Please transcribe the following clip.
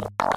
you